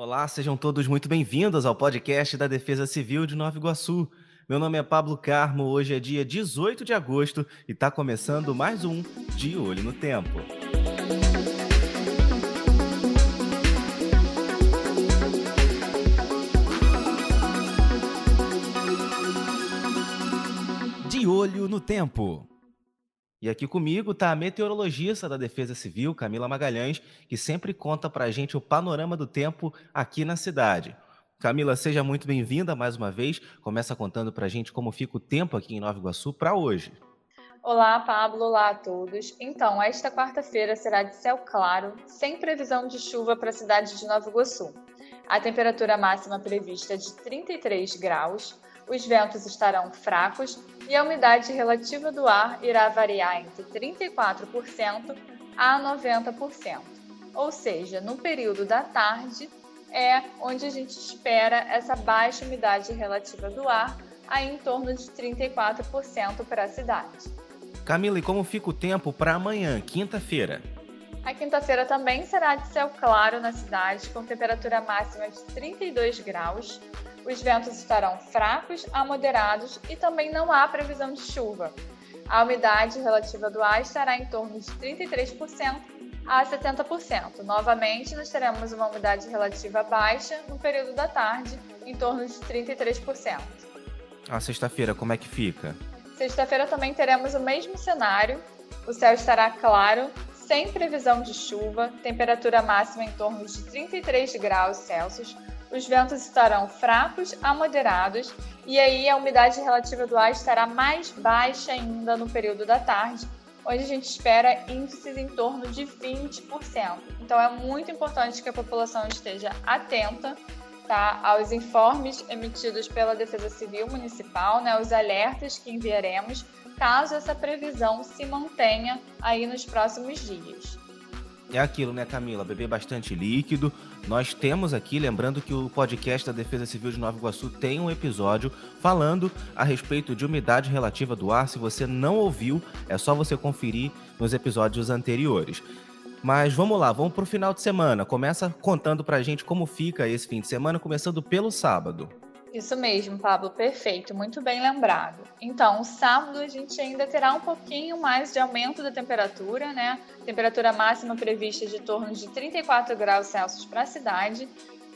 Olá, sejam todos muito bem-vindos ao podcast da Defesa Civil de Nova Iguaçu. Meu nome é Pablo Carmo, hoje é dia 18 de agosto e está começando mais um De Olho no Tempo. De Olho no Tempo. E aqui comigo está a meteorologista da Defesa Civil, Camila Magalhães, que sempre conta para a gente o panorama do tempo aqui na cidade. Camila, seja muito bem-vinda mais uma vez. Começa contando para a gente como fica o tempo aqui em Nova Iguaçu para hoje. Olá, Pablo. Olá a todos. Então, esta quarta-feira será de céu claro, sem previsão de chuva para a cidade de Nova Iguaçu. A temperatura máxima prevista é de 33 graus, os ventos estarão fracos e a umidade relativa do ar irá variar entre 34% a 90%. Ou seja, no período da tarde é onde a gente espera essa baixa umidade relativa do ar, aí em torno de 34% para a cidade. Camila, e como fica o tempo para amanhã, quinta-feira? A quinta-feira também será de céu claro na cidade, com temperatura máxima de 32 graus. Os ventos estarão fracos a moderados e também não há previsão de chuva. A umidade relativa do ar estará em torno de 33% a 70%. Novamente, nós teremos uma umidade relativa baixa no período da tarde, em torno de 33%. A sexta-feira, como é que fica? Sexta-feira também teremos o mesmo cenário. O céu estará claro, sem previsão de chuva, temperatura máxima em torno de 33 graus Celsius. Os ventos estarão fracos a moderados e aí a umidade relativa do ar estará mais baixa ainda no período da tarde, onde a gente espera índices em torno de 20%. Então é muito importante que a população esteja atenta tá, aos informes emitidos pela Defesa Civil Municipal, né, os alertas que enviaremos, caso essa previsão se mantenha aí nos próximos dias. É aquilo, né, Camila? Beber bastante líquido. Nós temos aqui, lembrando que o podcast da Defesa Civil de Nova Iguaçu tem um episódio falando a respeito de umidade relativa do ar. Se você não ouviu, é só você conferir nos episódios anteriores. Mas vamos lá, vamos para o final de semana. Começa contando para a gente como fica esse fim de semana, começando pelo sábado. Isso mesmo, Pablo, perfeito, muito bem lembrado. Então, sábado a gente ainda terá um pouquinho mais de aumento da temperatura, né? Temperatura máxima prevista de torno de 34 graus Celsius para a cidade.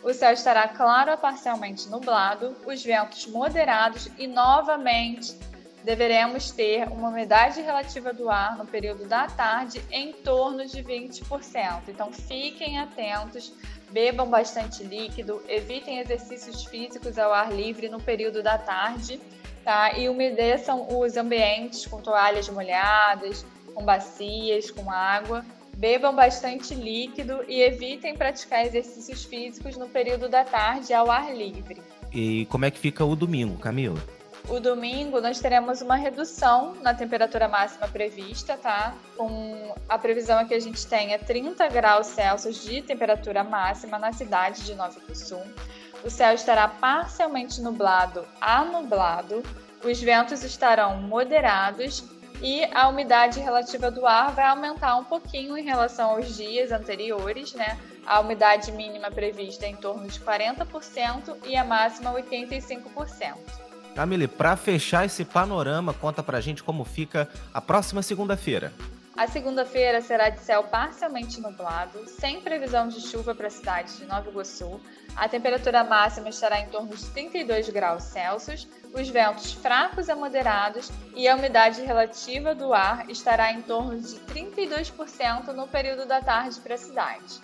O céu estará claro a parcialmente nublado, os ventos moderados e novamente deveremos ter uma umidade relativa do ar no período da tarde em torno de 20%. Então fiquem atentos, bebam bastante líquido, evitem exercícios físicos ao ar livre no período da tarde, tá? E umedeçam os ambientes com toalhas molhadas, com bacias, com água. Bebam bastante líquido e evitem praticar exercícios físicos no período da tarde ao ar livre. E como é que fica o domingo, Camila? O domingo nós teremos uma redução na temperatura máxima prevista, tá? Com a previsão é que a gente tenha 30 graus Celsius de temperatura máxima na cidade de Nova Iguaçu. O céu estará parcialmente nublado a nublado, os ventos estarão moderados e a umidade relativa do ar vai aumentar um pouquinho em relação aos dias anteriores, né? A umidade mínima prevista é em torno de 40% e a máxima 85%. Camille, para fechar esse panorama, conta pra gente como fica a próxima segunda-feira. A segunda-feira será de céu parcialmente nublado, sem previsão de chuva para a cidade de Nova Iguaçu. A temperatura máxima estará em torno de 32 graus Celsius, os ventos fracos a moderados e a umidade relativa do ar estará em torno de 32% no período da tarde para a cidade.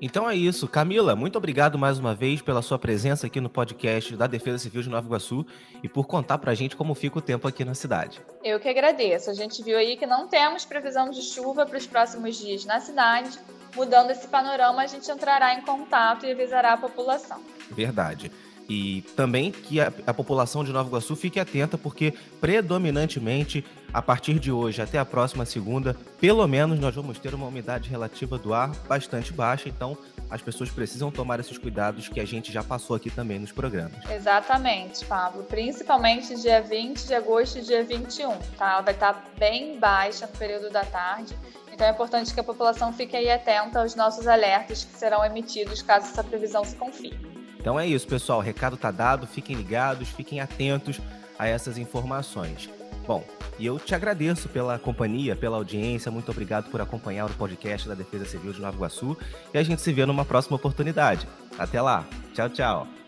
Então é isso. Camila, muito obrigado mais uma vez pela sua presença aqui no podcast da Defesa Civil de Nova Iguaçu e por contar pra gente como fica o tempo aqui na cidade. Eu que agradeço. A gente viu aí que não temos previsão de chuva para os próximos dias na cidade. Mudando esse panorama, a gente entrará em contato e avisará a população. Verdade. E também que a, a, população de Nova Iguaçu fique atenta, porque predominantemente, a partir de hoje até a próxima segunda, pelo menos nós vamos ter uma umidade relativa do ar bastante baixa, então as pessoas precisam tomar esses cuidados que a gente já passou aqui também nos programas. Exatamente, Pablo. Principalmente dia 20 de agosto e dia 21, tá? Vai estar bem baixa no período da tarde Então é importante que a população fique aí atenta aos nossos alertas que serão emitidos caso essa previsão se confirme. Então é isso, pessoal. O recado está dado. Fiquem ligados, fiquem atentos a essas informações. Bom, e eu te agradeço pela companhia, pela audiência. Muito obrigado por acompanhar o podcast da Defesa Civil de Nova Iguaçu. E a gente se vê numa próxima oportunidade. Até lá. Tchau, tchau.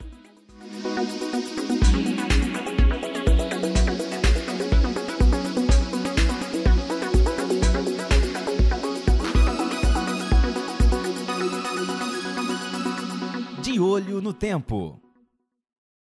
No tempo.